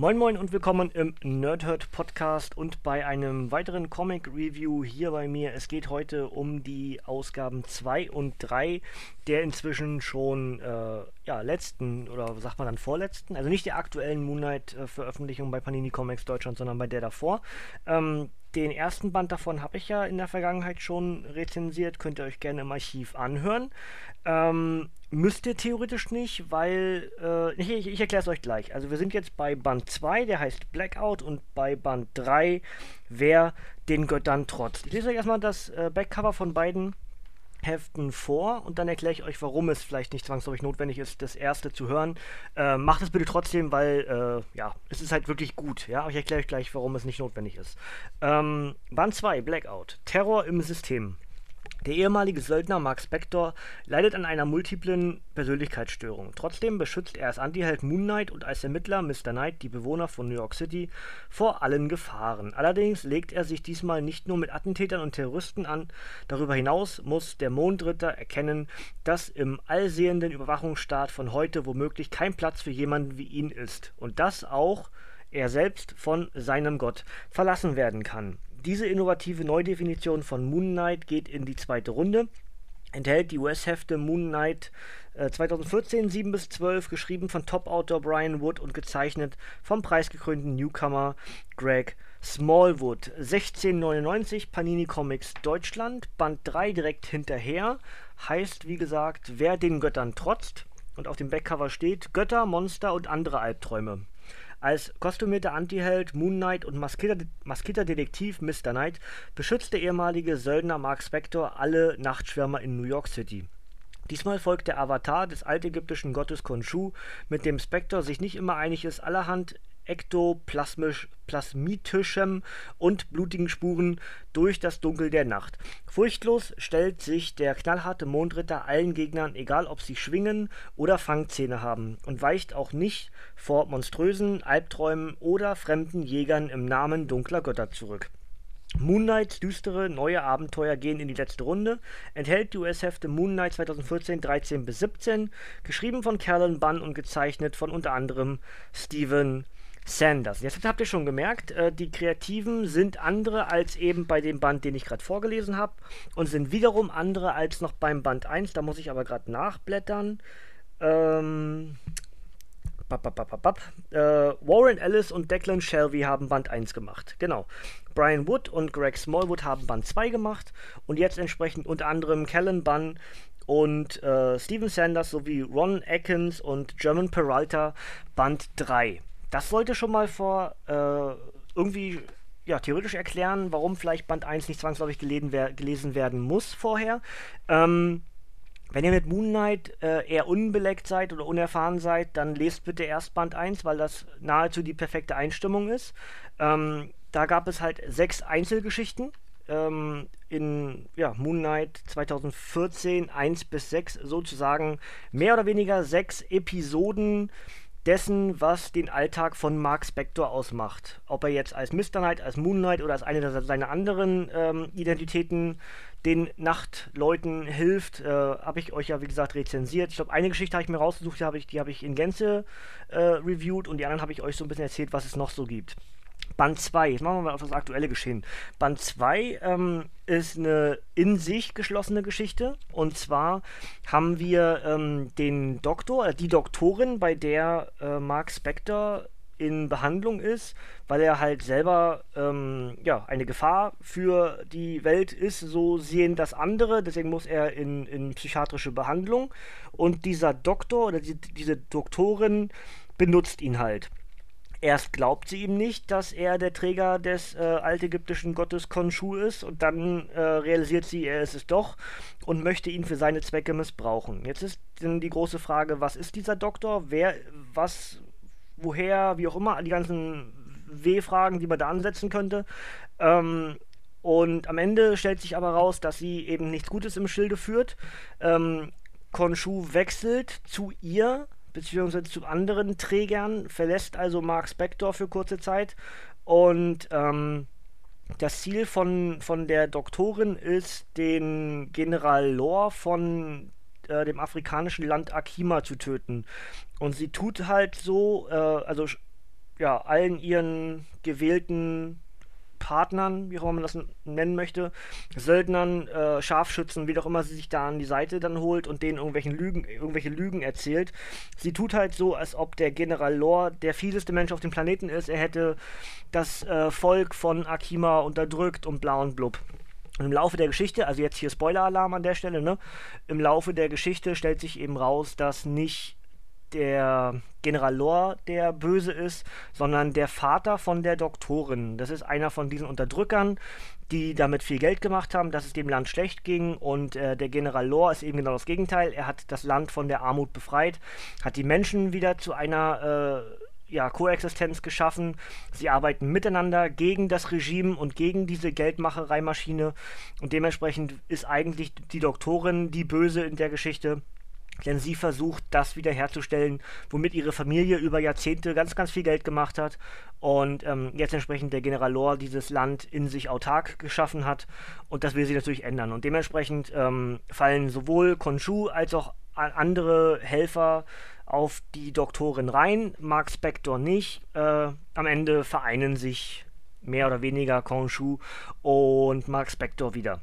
Moin Moin und willkommen im Nerdhurt Podcast und bei einem weiteren Comic Review hier bei mir. Es geht heute um die Ausgaben 2 und 3 der inzwischen schon äh, ja, letzten oder sagt man dann vorletzten, also nicht der aktuellen Moonlight äh, Veröffentlichung bei Panini Comics Deutschland, sondern bei der davor. Ähm, den ersten Band davon habe ich ja in der Vergangenheit schon rezensiert, könnt ihr euch gerne im Archiv anhören. Ähm, müsst ihr theoretisch nicht, weil, äh, ich, ich, erkläre es euch gleich. Also wir sind jetzt bei Band 2, der heißt Blackout, und bei Band 3, Wer den Göttern trotzt. Ich lese euch erstmal das äh, Backcover von beiden Heften vor und dann erkläre ich euch, warum es vielleicht nicht zwangsläufig notwendig ist, das erste zu hören. Äh, macht es bitte trotzdem, weil äh, ja, es ist halt wirklich gut. Ja, aber ich erkläre euch gleich, warum es nicht notwendig ist. Ähm, Band 2, Blackout. Terror im System. Der ehemalige Söldner Mark Spector leidet an einer multiplen Persönlichkeitsstörung. Trotzdem beschützt er als Antiheld Moon Knight und als Ermittler Mr. Knight die Bewohner von New York City vor allen Gefahren. Allerdings legt er sich diesmal nicht nur mit Attentätern und Terroristen an, darüber hinaus muss der Mondritter erkennen, dass im allsehenden Überwachungsstaat von heute womöglich kein Platz für jemanden wie ihn ist und dass auch er selbst von seinem Gott verlassen werden kann. Diese innovative Neudefinition von Moon Knight geht in die zweite Runde. Enthält die US-Hefte Moon Knight äh, 2014 7 bis 12, geschrieben von Top-Autor Brian Wood und gezeichnet vom preisgekrönten Newcomer Greg Smallwood. 1699 Panini Comics Deutschland, Band 3 direkt hinterher. Heißt, wie gesagt, wer den Göttern trotzt. Und auf dem Backcover steht Götter, Monster und andere Albträume. Als kostümierter Antiheld Moon Knight und maskierter, maskierter Detektiv Mr. Knight beschützt der ehemalige Söldner Mark Spector alle Nachtschwärmer in New York City. Diesmal folgt der Avatar des altägyptischen Gottes Khonshu, mit dem Spector sich nicht immer einig ist, allerhand ektoplasmitischem und blutigen Spuren durch das Dunkel der Nacht. Furchtlos stellt sich der knallharte Mondritter allen Gegnern, egal ob sie Schwingen oder Fangzähne haben, und weicht auch nicht vor monströsen Albträumen oder fremden Jägern im Namen dunkler Götter zurück. Moon Knights düstere neue Abenteuer gehen in die letzte Runde. Enthält die US-Hefte Moon Knight 2014 13 bis 17, geschrieben von Callan Bunn und gezeichnet von unter anderem Steven Sanders. Jetzt habt ihr schon gemerkt, äh, die Kreativen sind andere als eben bei dem Band, den ich gerade vorgelesen habe und sind wiederum andere als noch beim Band 1. Da muss ich aber gerade nachblättern. Ähm, bap, bap, bap, äh, Warren Ellis und Declan Shelby haben Band 1 gemacht. Genau. Brian Wood und Greg Smallwood haben Band 2 gemacht und jetzt entsprechend unter anderem Callan Bunn und äh, Steven Sanders sowie Ron Atkins und German Peralta Band 3 das sollte schon mal vor äh, irgendwie ja, theoretisch erklären, warum vielleicht Band 1 nicht zwangsläufig gelesen, wer gelesen werden muss vorher. Ähm, wenn ihr mit Moon Knight äh, eher unbeleckt seid oder unerfahren seid, dann lest bitte erst Band 1, weil das nahezu die perfekte Einstimmung ist. Ähm, da gab es halt sechs Einzelgeschichten ähm, in ja, Moon Knight 2014, 1 bis 6 sozusagen mehr oder weniger sechs Episoden dessen, was den Alltag von Mark Spector ausmacht. Ob er jetzt als Mr. Knight, als Moon Knight oder als eine seiner anderen ähm, Identitäten den Nachtleuten hilft, äh, habe ich euch ja wie gesagt rezensiert. Ich glaube, eine Geschichte habe ich mir rausgesucht, die habe ich, hab ich in Gänze äh, reviewed und die anderen habe ich euch so ein bisschen erzählt, was es noch so gibt. Band 2, jetzt machen wir mal auf das aktuelle Geschehen. Band 2 ähm, ist eine in sich geschlossene Geschichte. Und zwar haben wir ähm, den Doktor, äh, die Doktorin, bei der äh, Mark Spector in Behandlung ist, weil er halt selber ähm, ja, eine Gefahr für die Welt ist, so sehen das andere, deswegen muss er in, in psychiatrische Behandlung und dieser Doktor oder die, diese Doktorin benutzt ihn halt. Erst glaubt sie ihm nicht, dass er der Träger des äh, altägyptischen Gottes Khonshu ist und dann äh, realisiert sie, er ist es doch und möchte ihn für seine Zwecke missbrauchen. Jetzt ist dann die große Frage, was ist dieser Doktor? Wer, was, woher, wie auch immer, die ganzen W-Fragen, die man da ansetzen könnte. Ähm, und am Ende stellt sich aber raus, dass sie eben nichts Gutes im Schilde führt. Ähm, Khonshu wechselt zu ihr beziehungsweise zu anderen Trägern, verlässt also Mark Spector für kurze Zeit und ähm, das Ziel von, von der Doktorin ist, den General Lore von äh, dem afrikanischen Land Akima zu töten. Und sie tut halt so, äh, also ja, allen ihren gewählten Partnern, wie auch immer man das nennen möchte, Söldnern, äh, Scharfschützen, wie auch immer sie sich da an die Seite dann holt und denen irgendwelchen Lügen, irgendwelche Lügen erzählt. Sie tut halt so, als ob der General Lore der fieseste Mensch auf dem Planeten ist. Er hätte das äh, Volk von Akima unterdrückt und bla und blub. Im Laufe der Geschichte, also jetzt hier Spoiler-Alarm an der Stelle, ne? Im Laufe der Geschichte stellt sich eben raus, dass nicht der General Lore der Böse ist, sondern der Vater von der Doktorin. Das ist einer von diesen Unterdrückern, die damit viel Geld gemacht haben, dass es dem Land schlecht ging. Und äh, der General Lore ist eben genau das Gegenteil. Er hat das Land von der Armut befreit, hat die Menschen wieder zu einer äh, ja, Koexistenz geschaffen. Sie arbeiten miteinander gegen das Regime und gegen diese Geldmachereimaschine. Und dementsprechend ist eigentlich die Doktorin die Böse in der Geschichte denn sie versucht, das wiederherzustellen, womit ihre Familie über Jahrzehnte ganz, ganz viel Geld gemacht hat und ähm, jetzt entsprechend der General Lore dieses Land in sich autark geschaffen hat und das will sie natürlich ändern. Und dementsprechend ähm, fallen sowohl Khonshu als auch andere Helfer auf die Doktorin rein, Mark Spector nicht. Äh, am Ende vereinen sich mehr oder weniger Khonshu und Mark Spector wieder.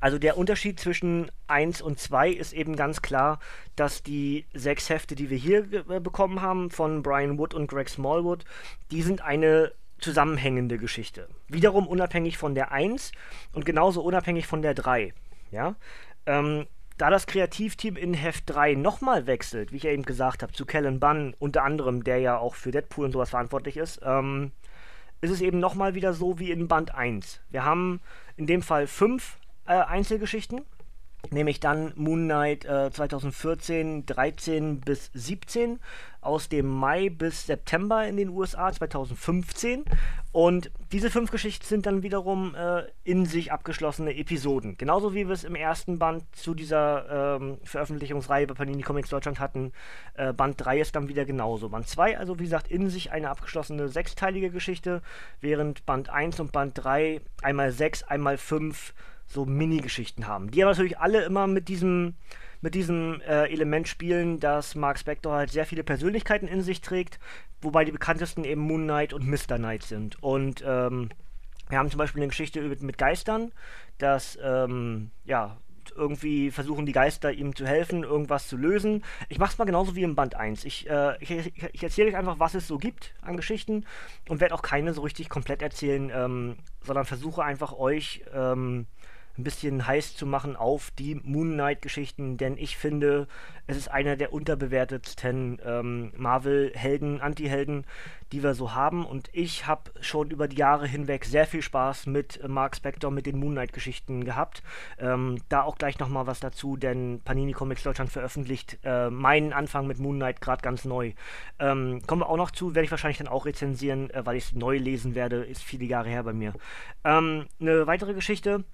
Also der Unterschied zwischen 1 und 2 ist eben ganz klar, dass die sechs Hefte, die wir hier äh, bekommen haben von Brian Wood und Greg Smallwood, die sind eine zusammenhängende Geschichte. Wiederum unabhängig von der 1 und genauso unabhängig von der 3. Ja? Ähm, da das Kreativteam in Heft 3 nochmal wechselt, wie ich ja eben gesagt habe, zu Kellen Bunn, unter anderem, der ja auch für Deadpool und sowas verantwortlich ist, ähm, ist es eben nochmal wieder so wie in Band 1. Wir haben in dem Fall fünf äh, Einzelgeschichten. Nämlich dann Moon Knight äh, 2014, 13 bis 17, aus dem Mai bis September in den USA 2015. Und diese fünf Geschichten sind dann wiederum äh, in sich abgeschlossene Episoden. Genauso wie wir es im ersten Band zu dieser ähm, Veröffentlichungsreihe bei Panini Comics Deutschland hatten. Äh, Band 3 ist dann wieder genauso. Band 2, also wie gesagt, in sich eine abgeschlossene sechsteilige Geschichte, während Band 1 und Band 3 einmal 6, einmal 5 so Mini-Geschichten haben. Die aber natürlich alle immer mit diesem, mit diesem äh, Element spielen, dass Mark Spector halt sehr viele Persönlichkeiten in sich trägt, wobei die bekanntesten eben Moon Knight und Mr. Knight sind. Und ähm, wir haben zum Beispiel eine Geschichte mit, mit Geistern, dass ähm, ja, irgendwie versuchen die Geister ihm zu helfen, irgendwas zu lösen. Ich mache es mal genauso wie im Band 1. Ich, äh, ich, ich erzähle euch einfach, was es so gibt an Geschichten und werde auch keine so richtig komplett erzählen, ähm, sondern versuche einfach euch ähm, ein bisschen heiß zu machen auf die Moon Knight-Geschichten, denn ich finde, es ist einer der unterbewertetsten ähm, Marvel-Helden, Anti-Helden, die wir so haben. Und ich habe schon über die Jahre hinweg sehr viel Spaß mit äh, Mark Spector, mit den Moon Knight-Geschichten gehabt. Ähm, da auch gleich nochmal was dazu, denn Panini Comics Deutschland veröffentlicht äh, meinen Anfang mit Moon Knight gerade ganz neu. Ähm, kommen wir auch noch zu, werde ich wahrscheinlich dann auch rezensieren, äh, weil ich es neu lesen werde, ist viele Jahre her bei mir. Ähm, eine weitere Geschichte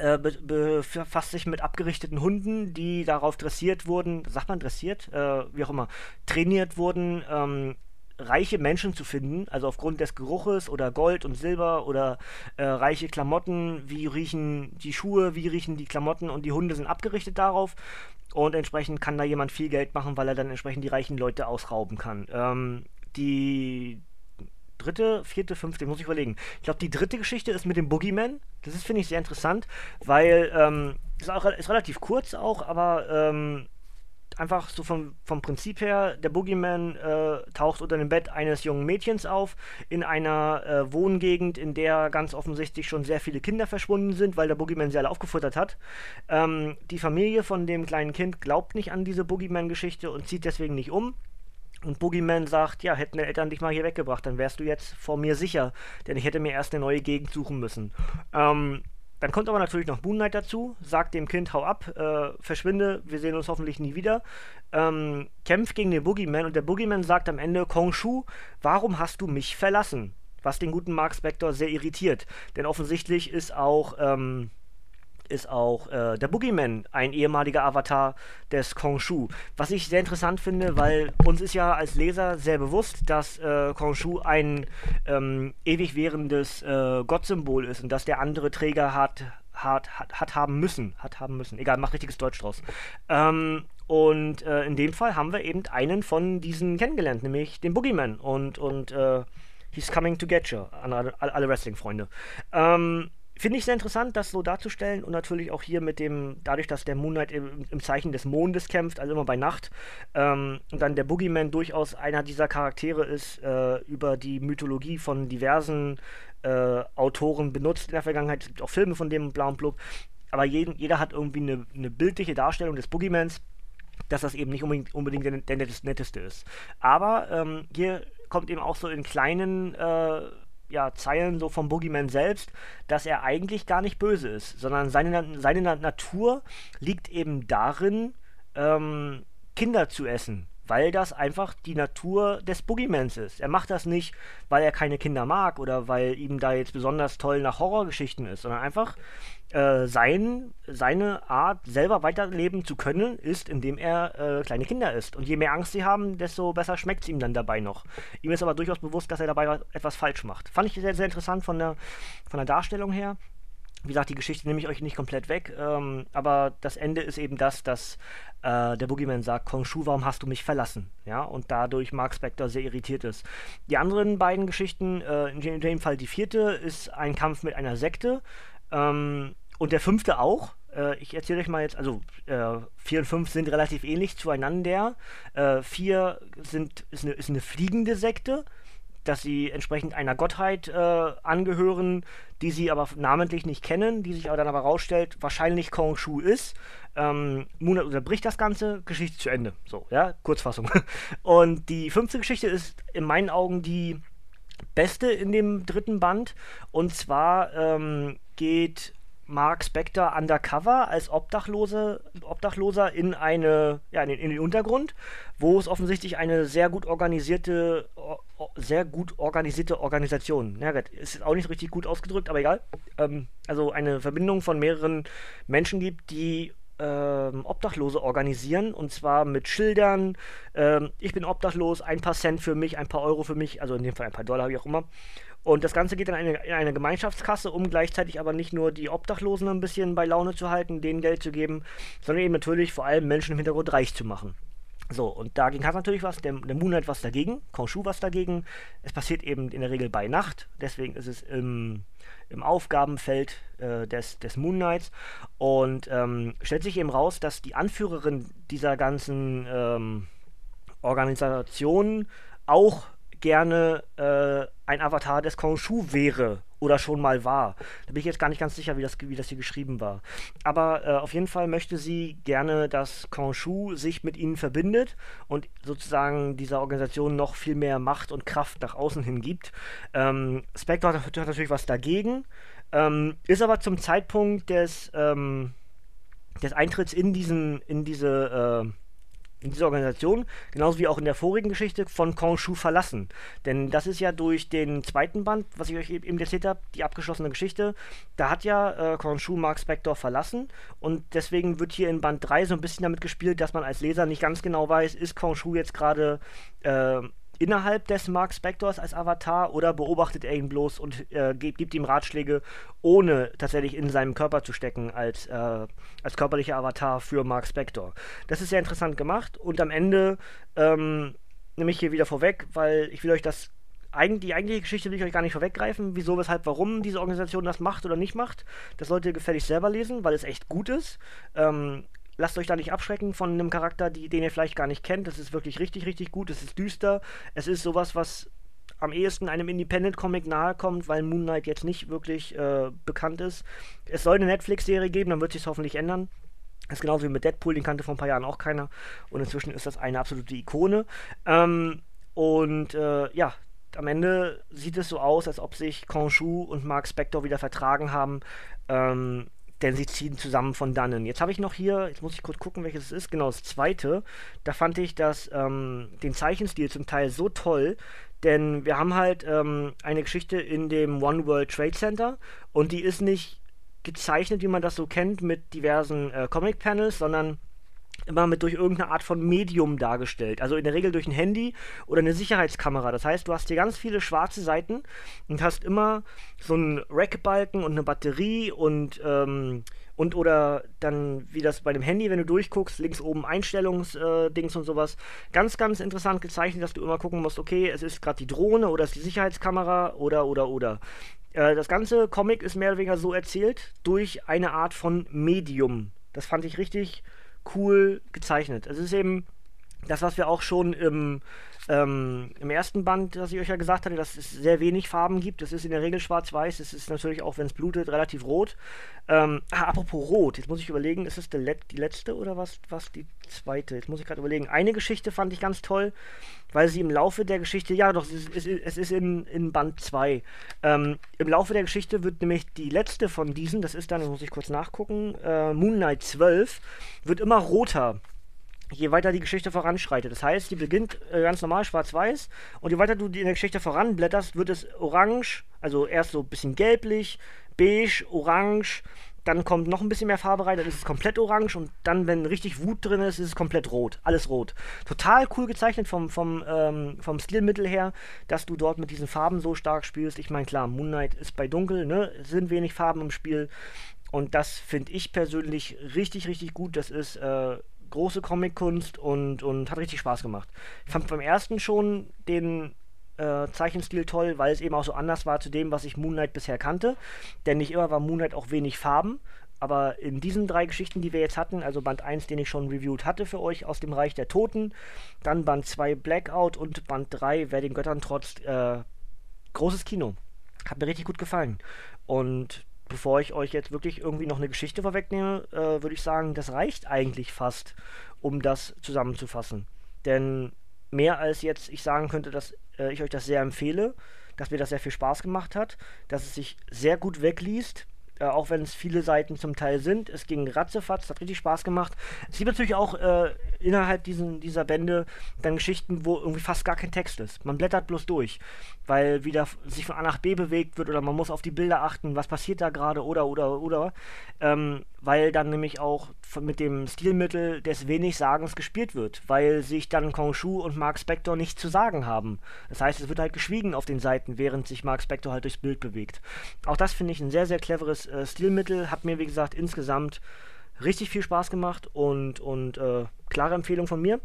äh, befasst sich mit abgerichteten Hunden, die darauf dressiert wurden, sagt man dressiert, äh, wie auch immer, trainiert wurden, ähm, reiche Menschen zu finden, also aufgrund des Geruches oder Gold und Silber oder äh, reiche Klamotten, wie riechen die Schuhe, wie riechen die Klamotten und die Hunde sind abgerichtet darauf und entsprechend kann da jemand viel Geld machen, weil er dann entsprechend die reichen Leute ausrauben kann. Ähm, die dritte, vierte, fünfte, muss ich überlegen. Ich glaube, die dritte Geschichte ist mit dem Boogeyman. Das ist, finde ich, sehr interessant, weil ähm, ist, ist relativ kurz auch, aber ähm, einfach so vom, vom Prinzip her, der Boogeyman äh, taucht unter dem Bett eines jungen Mädchens auf, in einer äh, Wohngegend, in der ganz offensichtlich schon sehr viele Kinder verschwunden sind, weil der Boogeyman sie alle aufgefuttert hat. Ähm, die Familie von dem kleinen Kind glaubt nicht an diese Boogeyman-Geschichte und zieht deswegen nicht um. Und Boogeyman sagt, ja, hätten deine Eltern dich mal hier weggebracht, dann wärst du jetzt vor mir sicher, denn ich hätte mir erst eine neue Gegend suchen müssen. Ähm, dann kommt aber natürlich noch Moonlight dazu, sagt dem Kind, hau ab, äh, verschwinde, wir sehen uns hoffentlich nie wieder. Ähm, kämpft gegen den Boogeyman und der Boogeyman sagt am Ende, Kongshu, warum hast du mich verlassen? Was den guten Mark Spector sehr irritiert, denn offensichtlich ist auch ähm, ist auch äh, der Boogeyman ein ehemaliger Avatar des Kongshu. Was ich sehr interessant finde, weil uns ist ja als Leser sehr bewusst, dass äh, Kongshu ein ähm, ewig währendes äh, Gottsymbol ist und dass der andere Träger hat, hat, hat, hat haben müssen. Hat haben müssen. Egal, mach richtiges Deutsch draus. Ähm, Und äh, in dem Fall haben wir eben einen von diesen kennengelernt, nämlich den Boogeyman. Und, und äh, he's coming to get you, an alle, alle Wrestling-Freunde. Ähm, Finde ich sehr interessant, das so darzustellen und natürlich auch hier mit dem, dadurch, dass der Moonlight im, im Zeichen des Mondes kämpft, also immer bei Nacht, ähm, und dann der Boogeyman durchaus einer dieser Charaktere ist, äh, über die Mythologie von diversen äh, Autoren benutzt in der Vergangenheit. Es gibt auch Filme von dem Blau und Blub, aber jeden, jeder hat irgendwie eine, eine bildliche Darstellung des Boogeymans dass das eben nicht unbedingt, unbedingt der, der netteste ist. Aber ähm, hier kommt eben auch so in kleinen äh, ja, Zeilen so vom Boogeyman selbst, dass er eigentlich gar nicht böse ist, sondern seine, seine Natur liegt eben darin, ähm, Kinder zu essen weil das einfach die Natur des Boogeymans ist. Er macht das nicht, weil er keine Kinder mag oder weil ihm da jetzt besonders toll nach Horrorgeschichten ist, sondern einfach äh, sein, seine Art, selber weiterleben zu können, ist, indem er äh, kleine Kinder isst. Und je mehr Angst sie haben, desto besser schmeckt es ihm dann dabei noch. Ihm ist aber durchaus bewusst, dass er dabei etwas falsch macht. Fand ich sehr, sehr interessant von der, von der Darstellung her. Wie gesagt, die Geschichte nehme ich euch nicht komplett weg, ähm, aber das Ende ist eben das, dass äh, der Boogeyman sagt, Kongshu, warum hast du mich verlassen? Ja, und dadurch Mark Spector sehr irritiert ist. Die anderen beiden Geschichten, äh, in dem Fall die vierte, ist ein Kampf mit einer Sekte ähm, und der fünfte auch. Äh, ich erzähle euch mal jetzt, also äh, vier und fünf sind relativ ähnlich zueinander. Äh, vier sind, ist, eine, ist eine fliegende Sekte dass sie entsprechend einer Gottheit äh, angehören, die sie aber namentlich nicht kennen, die sich aber dann aber rausstellt, wahrscheinlich Kong Shu ist. Ähm, Moonlight unterbricht das Ganze, Geschichte zu Ende. So, ja, Kurzfassung. Und die fünfte Geschichte ist in meinen Augen die beste in dem dritten Band. Und zwar ähm, geht Mark Spector undercover als Obdachlose, Obdachloser in eine, ja, in, in, den Untergrund, wo es offensichtlich eine sehr gut organisierte, sehr gut organisierte Organisation, ja, ist auch nicht richtig gut ausgedrückt, aber egal, ähm, also eine Verbindung von mehreren Menschen gibt, die ähm, Obdachlose organisieren und zwar mit Schildern. Ähm, ich bin obdachlos, ein paar Cent für mich, ein paar Euro für mich, also in dem Fall ein paar Dollar, wie auch immer. Und das Ganze geht dann in eine, in eine, Gemeinschaftskasse, um gleichzeitig aber nicht nur die Obdachlosen ein bisschen bei Laune zu halten, denen Geld zu geben, sondern eben natürlich vor allem Menschen im Hintergrund reich zu machen. So, und dagegen hat natürlich was, der, der Moonlight was dagegen, Konshu was dagegen. Es passiert eben in der Regel bei Nacht, deswegen ist es im, im Aufgabenfeld äh, des, des Moonlights. Und ähm, stellt sich eben raus, dass die Anführerin dieser ganzen ähm, Organisation auch gerne äh, ein Avatar des Khonshu wäre oder schon mal war. Da bin ich jetzt gar nicht ganz sicher, wie das, wie das hier geschrieben war. Aber äh, auf jeden Fall möchte sie gerne, dass Khonshu sich mit ihnen verbindet und sozusagen dieser Organisation noch viel mehr Macht und Kraft nach außen hin gibt. Ähm, Spectre hat, hat, natürlich was dagegen, ähm, ist aber zum Zeitpunkt des, ähm, des Eintritts in, diesen, in diese äh, in dieser Organisation, genauso wie auch in der vorigen Geschichte, von Khonshu verlassen. Denn das ist ja durch den zweiten Band, was ich euch eben erzählt habe, die abgeschlossene Geschichte, da hat ja äh, Khonshu Mark Spector verlassen und deswegen wird hier in Band 3 so ein bisschen damit gespielt, dass man als Leser nicht ganz genau weiß, ist Khonshu jetzt gerade äh, innerhalb des Mark Spectors als Avatar oder beobachtet er ihn bloß und äh, gibt, ihm Ratschläge, ohne tatsächlich in seinem Körper zu stecken als, äh, als körperlicher Avatar für Mark Spector. Das ist sehr interessant gemacht und am Ende ähm, nehme ich hier wieder vorweg, weil ich will euch das die eigentliche Geschichte will ich euch gar nicht vorweggreifen, wieso, weshalb, warum diese Organisation das macht oder nicht macht. Das solltet ihr gefälligst selber lesen, weil es echt gut ist. Ähm, lasst euch da nicht abschrecken von einem Charakter, die, den ihr vielleicht gar nicht kennt. Das ist wirklich richtig, richtig gut. Es ist düster. Es ist sowas, was am ehesten einem Independent-Comic nahe kommt, weil Moon Knight jetzt nicht wirklich äh, bekannt ist. Es soll eine Netflix-Serie geben, dann wird sich hoffentlich ändern. Das ist genauso wie mit Deadpool, den kannte vor ein paar Jahren auch keiner. Und inzwischen ist das eine absolute Ikone. Ähm, und äh, ja, am Ende sieht es so aus, als ob sich Khonshu und Mark Spector wieder vertragen haben. Ähm, denn sie ziehen zusammen von dannen. Jetzt habe ich noch hier, jetzt muss ich kurz gucken, welches es ist, genau das zweite. Da fand ich das, ähm, den Zeichenstil zum Teil so toll, denn wir haben halt ähm, eine Geschichte in dem One World Trade Center und die ist nicht gezeichnet, wie man das so kennt, mit diversen äh, Comic-Panels, sondern immer mit durch irgendeine Art von Medium dargestellt. Also in der Regel durch ein Handy oder eine Sicherheitskamera. Das heißt, du hast hier ganz viele schwarze Seiten und hast immer so einen Rackbalken und eine Batterie und ähm, und oder dann wie das bei dem Handy, wenn du durchguckst, links oben Einstellungsdings äh, und sowas. Ganz, ganz interessant gezeichnet, dass du immer gucken musst, okay, es ist gerade die Drohne oder es ist die Sicherheitskamera oder oder oder. Äh, das ganze Comic ist mehr oder weniger so erzählt durch eine Art von Medium. Das fand ich richtig cool gezeichnet. Es ist eben das, was wir auch schon im, ähm, im ersten Band, das ich euch ja gesagt hatte, dass es sehr wenig Farben gibt. Es ist in der Regel schwarz-weiß. Es ist natürlich auch, wenn es blutet, relativ rot. Ähm, ah, apropos rot, jetzt muss ich überlegen, ist es Let die letzte oder was, was die zweite? Jetzt muss ich gerade überlegen. Eine Geschichte fand ich ganz toll, weil sie im Laufe der Geschichte, ja doch, es ist, es ist in, in Band 2. Ähm, Im Laufe der Geschichte wird nämlich die letzte von diesen, das ist dann, muss ich kurz nachgucken, äh, Moon Knight 12, wird immer roter je weiter die Geschichte voranschreitet. Das heißt, die beginnt äh, ganz normal schwarz-weiß und je weiter du in der Geschichte voranblätterst, wird es orange, also erst so ein bisschen gelblich, beige, orange, dann kommt noch ein bisschen mehr Farbe rein, dann ist es komplett orange und dann, wenn richtig Wut drin ist, ist es komplett rot. Alles rot. Total cool gezeichnet vom, vom, ähm, vom Stilmittel her, dass du dort mit diesen Farben so stark spielst. Ich meine, klar, Moonlight ist bei dunkel, ne? Es sind wenig Farben im Spiel. Und das finde ich persönlich richtig, richtig gut. Das ist äh, große Comic-Kunst und, und hat richtig Spaß gemacht. Ich fand beim ersten schon den äh, Zeichenstil toll, weil es eben auch so anders war zu dem, was ich Moonlight bisher kannte. Denn nicht immer war Moonlight auch wenig Farben. Aber in diesen drei Geschichten, die wir jetzt hatten, also Band 1, den ich schon reviewed hatte für euch aus dem Reich der Toten, dann Band 2 Blackout und Band 3 Wer den Göttern trotzt, äh, großes Kino. Hat mir richtig gut gefallen. Und bevor ich euch jetzt wirklich irgendwie noch eine Geschichte vorwegnehme, äh, würde ich sagen, das reicht eigentlich fast, um das zusammenzufassen. Denn mehr als jetzt ich sagen könnte, dass äh, ich euch das sehr empfehle, dass mir das sehr viel Spaß gemacht hat, dass es sich sehr gut wegliest, äh, auch wenn es viele Seiten zum Teil sind. Es ging ratzefatz, hat richtig Spaß gemacht. Es gibt natürlich auch äh, innerhalb diesen, dieser Bände dann Geschichten, wo irgendwie fast gar kein Text ist. Man blättert bloß durch, weil wieder sich von A nach B bewegt wird oder man muss auf die Bilder achten, was passiert da gerade oder oder oder. Ähm, weil dann nämlich auch mit dem Stilmittel des Wenigsagens gespielt wird, weil sich dann Kongshu und Mark Spector nichts zu sagen haben. Das heißt, es wird halt geschwiegen auf den Seiten, während sich Mark Spector halt durchs Bild bewegt. Auch das finde ich ein sehr, sehr cleveres äh, Stilmittel, hat mir, wie gesagt, insgesamt richtig viel Spaß gemacht und, und äh, klare Empfehlung von mir.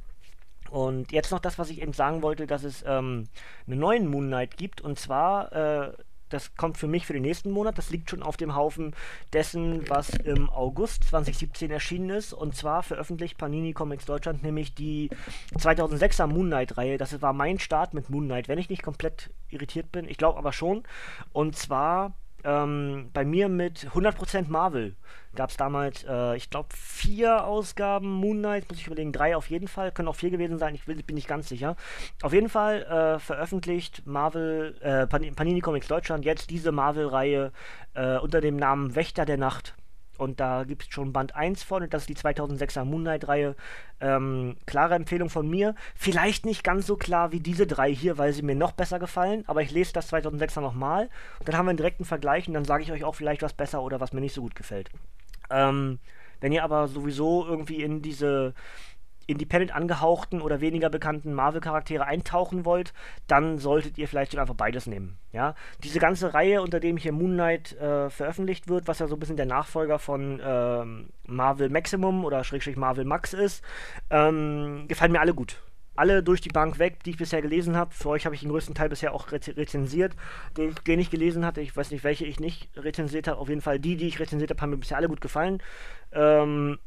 Und jetzt noch das, was ich eben sagen wollte, dass es ähm, einen neuen Moon Knight gibt. Und zwar äh, das kommt für mich für den nächsten Monat. Das liegt schon auf dem Haufen dessen, was im August 2017 erschienen ist. Und zwar veröffentlicht Panini Comics Deutschland nämlich die 2006er Moon Knight-Reihe. Das war mein Start mit Moon Knight, wenn ich nicht komplett irritiert bin. Ich glaube aber schon. Und zwar ähm, bei mir mit 100% Marvel gab es damals, äh, ich glaube, vier Ausgaben Moon Knight, muss ich überlegen, drei auf jeden Fall, können auch vier gewesen sein, ich will, bin nicht ganz sicher. Auf jeden Fall äh, veröffentlicht Marvel, äh, Panini Comics Deutschland jetzt diese Marvel-Reihe äh, unter dem Namen Wächter der Nacht. Und da gibt es schon Band 1 von, das ist die 2006er Moonlight-Reihe. Ähm, klare Empfehlung von mir. Vielleicht nicht ganz so klar wie diese drei hier, weil sie mir noch besser gefallen, aber ich lese das 2006er nochmal. Dann haben wir einen direkten Vergleich und dann sage ich euch auch vielleicht was besser oder was mir nicht so gut gefällt. Ähm, wenn ihr aber sowieso irgendwie in diese independent angehauchten oder weniger bekannten Marvel-Charaktere eintauchen wollt, dann solltet ihr vielleicht einfach beides nehmen. Ja? Diese ganze Reihe, unter dem hier Moon Knight äh, veröffentlicht wird, was ja so ein bisschen der Nachfolger von ähm, Marvel Maximum oder Schrägstrich Marvel Max ist, ähm, gefallen mir alle gut. Alle durch die Bank weg, die ich bisher gelesen habe. Für euch habe ich den größten Teil bisher auch rezensiert. Den, den ich gelesen hatte, ich weiß nicht, welche ich nicht rezensiert habe. Auf jeden Fall die, die ich rezensiert habe, haben mir bisher alle gut gefallen. Ähm,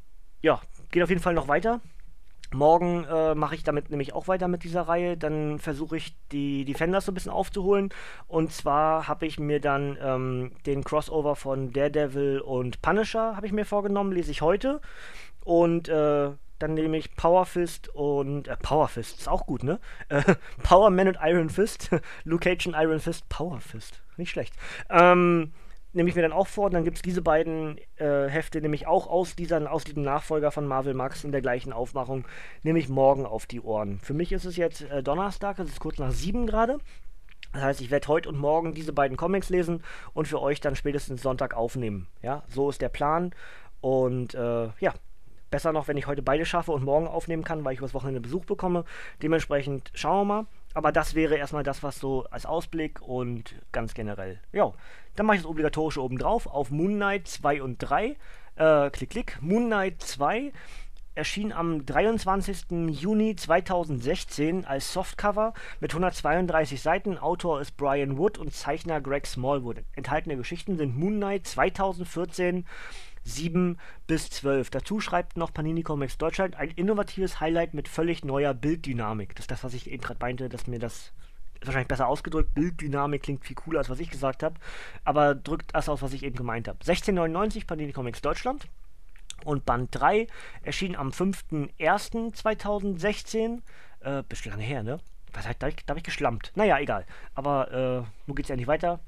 ja, geht auf jeden Fall noch weiter. Morgen äh, mache ich damit nämlich auch weiter mit dieser Reihe. Dann versuche ich die Defenders so ein bisschen aufzuholen. Und zwar habe ich mir dann ähm, den Crossover von Daredevil und Punisher habe ich mir vorgenommen, lese ich heute. Und äh, dann nehme ich Power Fist und äh, Power Fist ist auch gut, ne? Äh, Power Man und Iron Fist, Luke Cage und Iron Fist, Power Fist, nicht schlecht. Ähm, nehme ich mir dann auch vor. Und dann gibt es diese beiden äh, Hefte nämlich auch aus, dieser, aus diesem Nachfolger von Marvel Max in der gleichen Aufmachung, nämlich morgen auf die Ohren. Für mich ist es jetzt äh, Donnerstag, es ist kurz nach sieben gerade. Das heißt, ich werde heute und morgen diese beiden Comics lesen und für euch dann spätestens Sonntag aufnehmen. Ja, so ist der Plan. Und äh, ja, Besser noch, wenn ich heute beide schaffe und morgen aufnehmen kann, weil ich übers Wochenende Besuch bekomme. Dementsprechend schauen wir mal. Aber das wäre erstmal das, was so als Ausblick und ganz generell. Ja, dann mache ich das obligatorische oben drauf auf Moon Knight 2 und 3. Äh, klick, klick. Moon Knight 2 erschien am 23. Juni 2016 als Softcover mit 132 Seiten. Autor ist Brian Wood und Zeichner Greg Smallwood. Enthaltene Geschichten sind Moon Knight 2014 7 bis 12. Dazu schreibt noch Panini Comics Deutschland ein innovatives Highlight mit völlig neuer Bilddynamik. Das ist das, was ich eben gerade meinte, dass mir das wahrscheinlich besser ausgedrückt. Bilddynamik klingt viel cooler, als was ich gesagt habe. Aber drückt das aus, was ich eben gemeint habe. 1699 Panini Comics Deutschland. Und Band 3 erschien am 5.01.2016. Äh, bisschen lange her, ne? Was heißt, da habe ich, hab ich geschlampt. Naja, egal. Aber äh, nun geht es ja nicht weiter.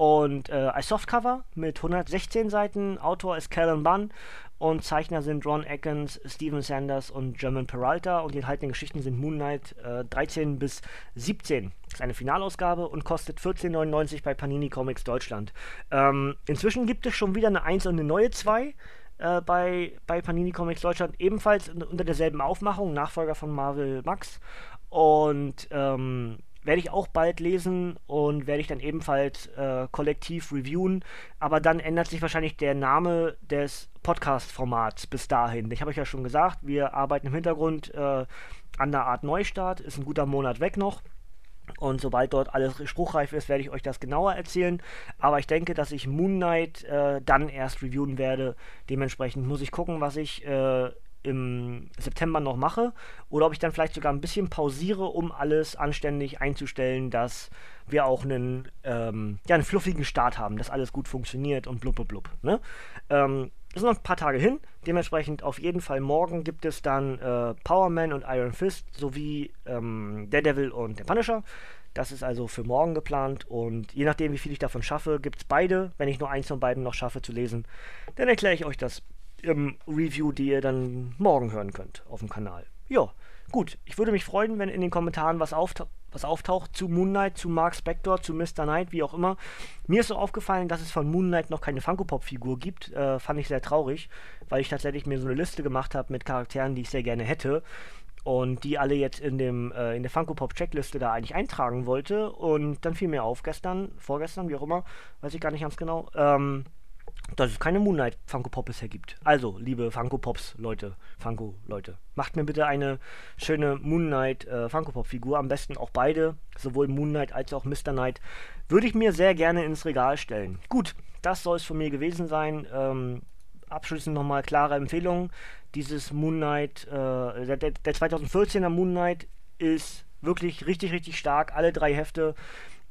Und äh, als Softcover mit 116 Seiten. Autor ist Callan Bunn. Und Zeichner sind Ron Atkins, Steven Sanders und German Peralta. Und die enthaltenen Geschichten sind Moon Knight äh, 13 bis 17. Das ist eine Finalausgabe und kostet 14,99 bei Panini Comics Deutschland. Ähm, inzwischen gibt es schon wieder eine 1 und eine neue 2 äh, bei, bei Panini Comics Deutschland, ebenfalls unter derselben Aufmachung, Nachfolger von Marvel Max. Und ähm, werde ich auch bald lesen und werde ich dann ebenfalls äh, kollektiv reviewen. Aber dann ändert sich wahrscheinlich der Name des Podcast-Formats bis dahin. Ich habe euch ja schon gesagt, wir arbeiten im Hintergrund äh, an der Art Neustart. Ist ein guter Monat weg noch. Und sobald dort alles spruchreif ist, werde ich euch das genauer erzählen. Aber ich denke, dass ich Moon Knight äh, dann erst reviewen werde. Dementsprechend muss ich gucken, was ich äh, im September noch mache oder ob ich dann vielleicht sogar ein bisschen pausiere, um alles anständig einzustellen, dass wir auch einen, ähm, ja, einen fluffigen Start haben, dass alles gut funktioniert und blub blub blub. Ne? Ähm, sind noch ein paar Tage hin. Dementsprechend auf jeden Fall morgen gibt es dann äh, Power Man und Iron Fist sowie ähm, Daredevil und der Punisher. Das ist also für morgen geplant und je nachdem, wie viel ich davon schaffe, gibt es beide. Wenn ich nur eins von beiden noch schaffe zu lesen, dann erkläre ich euch das im Review, die ihr dann morgen hören könnt auf dem Kanal. Ja, gut. Ich würde mich freuen, wenn in den Kommentaren was auftaucht was auftaucht zu Moon Knight, zu Mark Spector, zu Mr. Knight, wie auch immer. Mir ist so aufgefallen, dass es von Moon Knight noch keine Funko Pop Figur gibt. Äh, fand ich sehr traurig, weil ich tatsächlich mir so eine Liste gemacht habe mit Charakteren, die ich sehr gerne hätte und die alle jetzt in dem äh, in der Funko Pop Checkliste da eigentlich eintragen wollte und dann fiel mir auf gestern, vorgestern, wie auch immer, weiß ich gar nicht ganz genau. Ähm, dass es keine Moonlight Funko Pop bisher gibt. Also, liebe Funko Pops Leute, Funko Leute, macht mir bitte eine schöne Moonlight äh, Funko Pop Figur, am besten auch beide, sowohl Moonlight als auch Mr. Knight, würde ich mir sehr gerne ins Regal stellen. Gut, das soll es von mir gewesen sein. Ähm, abschließend nochmal klare Empfehlung. Dieses Moonlight, äh, der, der 2014er Moonlight ist wirklich richtig, richtig stark. Alle drei Hefte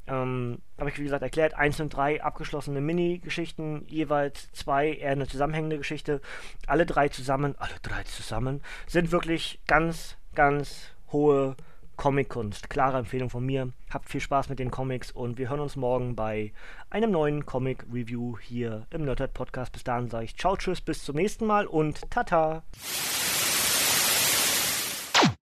ähm, habe ich wie gesagt erklärt, 1 und 3 abgeschlossene Mini-Geschichten, jeweils zwei eher eine zusammenhängende Geschichte. Alle drei zusammen, alle drei zusammen, sind wirklich ganz, ganz hohe Comic-Kunst. Klare Empfehlung von mir. Habt viel Spaß mit den Comics und wir hören uns morgen bei einem neuen Comic-Review hier im Nerdhead Podcast. Bis dahin sage ich ciao, tschüss, bis zum nächsten Mal und tata!